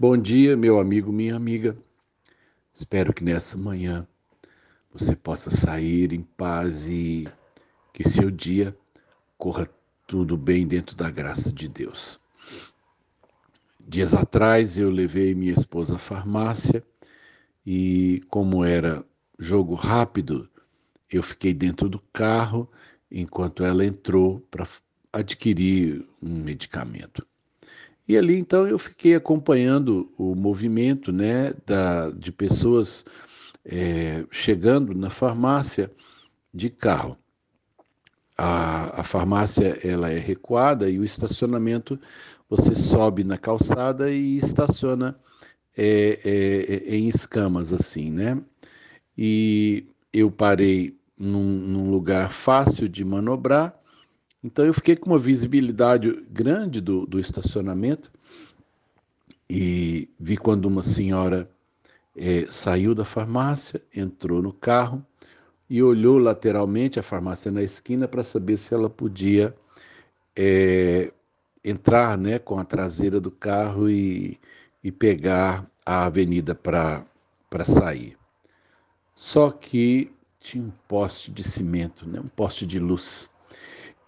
Bom dia, meu amigo, minha amiga. Espero que nessa manhã você possa sair em paz e que seu dia corra tudo bem dentro da graça de Deus. Dias atrás eu levei minha esposa à farmácia e, como era jogo rápido, eu fiquei dentro do carro enquanto ela entrou para adquirir um medicamento. E ali então eu fiquei acompanhando o movimento né, da, de pessoas é, chegando na farmácia de carro. A, a farmácia ela é recuada e o estacionamento você sobe na calçada e estaciona é, é, é em escamas assim, né? E eu parei num, num lugar fácil de manobrar então eu fiquei com uma visibilidade grande do, do estacionamento e vi quando uma senhora é, saiu da farmácia, entrou no carro e olhou lateralmente a farmácia na esquina para saber se ela podia é, entrar né, com a traseira do carro e, e pegar a avenida para sair. Só que tinha um poste de cimento, né, um poste de luz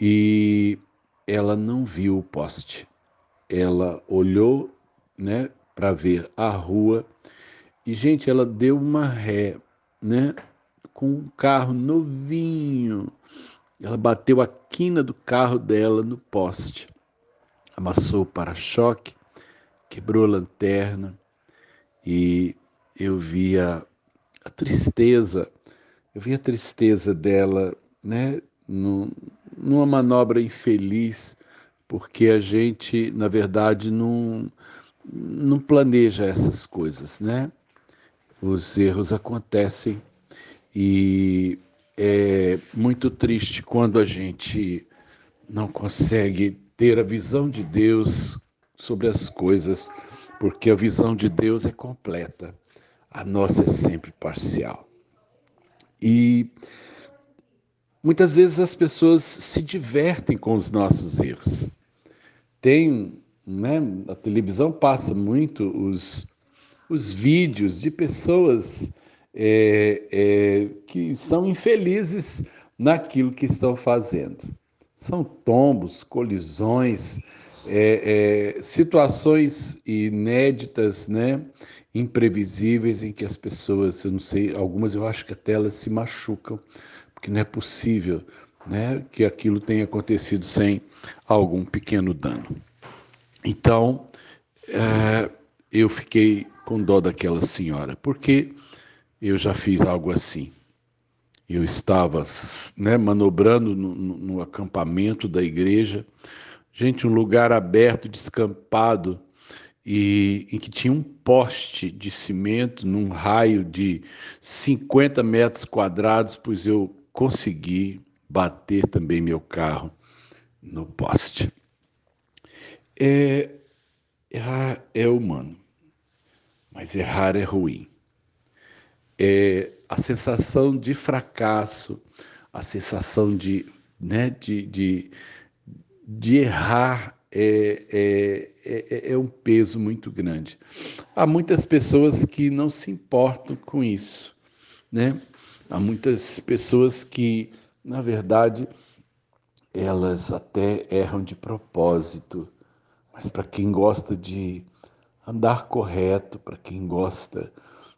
e ela não viu o poste. Ela olhou, né, para ver a rua e gente, ela deu uma ré, né, com um carro novinho. Ela bateu a quina do carro dela no poste, amassou o para-choque, quebrou a lanterna e eu via a tristeza, eu via a tristeza dela, né, no, numa manobra infeliz, porque a gente, na verdade, não, não planeja essas coisas, né? Os erros acontecem e é muito triste quando a gente não consegue ter a visão de Deus sobre as coisas, porque a visão de Deus é completa, a nossa é sempre parcial. E Muitas vezes as pessoas se divertem com os nossos erros. Tem, né, a televisão passa muito os, os vídeos de pessoas é, é, que são infelizes naquilo que estão fazendo. São tombos, colisões, é, é situações inéditas, né? imprevisíveis em que as pessoas, eu não sei, algumas eu acho que até elas se machucam porque não é possível né, que aquilo tenha acontecido sem algum pequeno dano. Então, é, eu fiquei com dó daquela senhora, porque eu já fiz algo assim. Eu estava né, manobrando no, no, no acampamento da igreja, gente, um lugar aberto, descampado, e em que tinha um poste de cimento num raio de 50 metros quadrados, pois eu consegui bater também meu carro no poste. É, errar é humano, mas errar é ruim. É a sensação de fracasso, a sensação de, né, de, de, de errar é, é, é, é, um peso muito grande. Há muitas pessoas que não se importam com isso, né? Há muitas pessoas que, na verdade, elas até erram de propósito, mas para quem gosta de andar correto, para quem gosta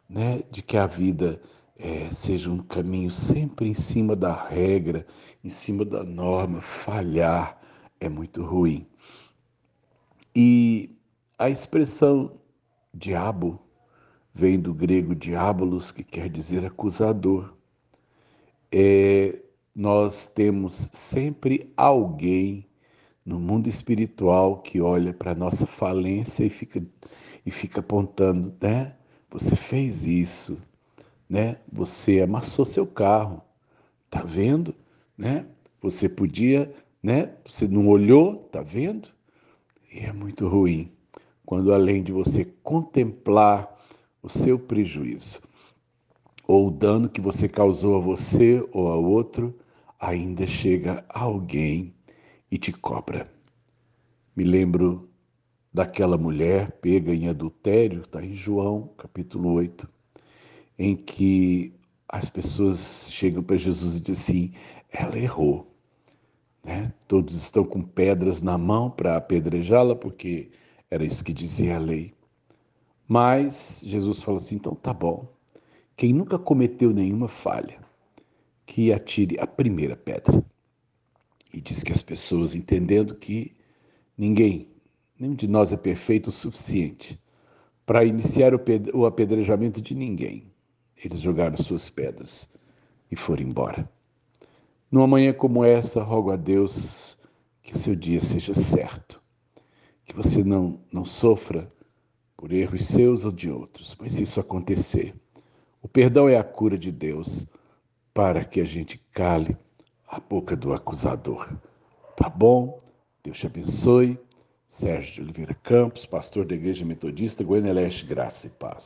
né, de que a vida é, seja um caminho sempre em cima da regra, em cima da norma, falhar é muito ruim. E a expressão diabo vem do grego diabolos, que quer dizer acusador é, nós temos sempre alguém no mundo espiritual que olha para a nossa falência e fica, e fica apontando, né? Você fez isso, né? Você amassou seu carro, tá vendo, né? Você podia, né? Você não olhou, tá vendo? E é muito ruim quando além de você contemplar o seu prejuízo, ou o dano que você causou a você ou a outro, ainda chega alguém e te cobra. Me lembro daquela mulher pega em adultério, está em João capítulo 8, em que as pessoas chegam para Jesus e dizem assim: ela errou. Né? Todos estão com pedras na mão para apedrejá-la, porque era isso que dizia a lei. Mas Jesus fala assim: então tá bom. Quem nunca cometeu nenhuma falha, que atire a primeira pedra. E diz que as pessoas, entendendo que ninguém, nenhum de nós é perfeito o suficiente para iniciar o apedrejamento de ninguém, eles jogaram suas pedras e foram embora. Numa manhã como essa, rogo a Deus que o seu dia seja certo, que você não, não sofra por erros seus ou de outros, mas se isso acontecer, o perdão é a cura de Deus para que a gente cale a boca do acusador. Tá bom? Deus te abençoe. Sérgio de Oliveira Campos, pastor da Igreja Metodista Goiânia Leste, Graça e Paz.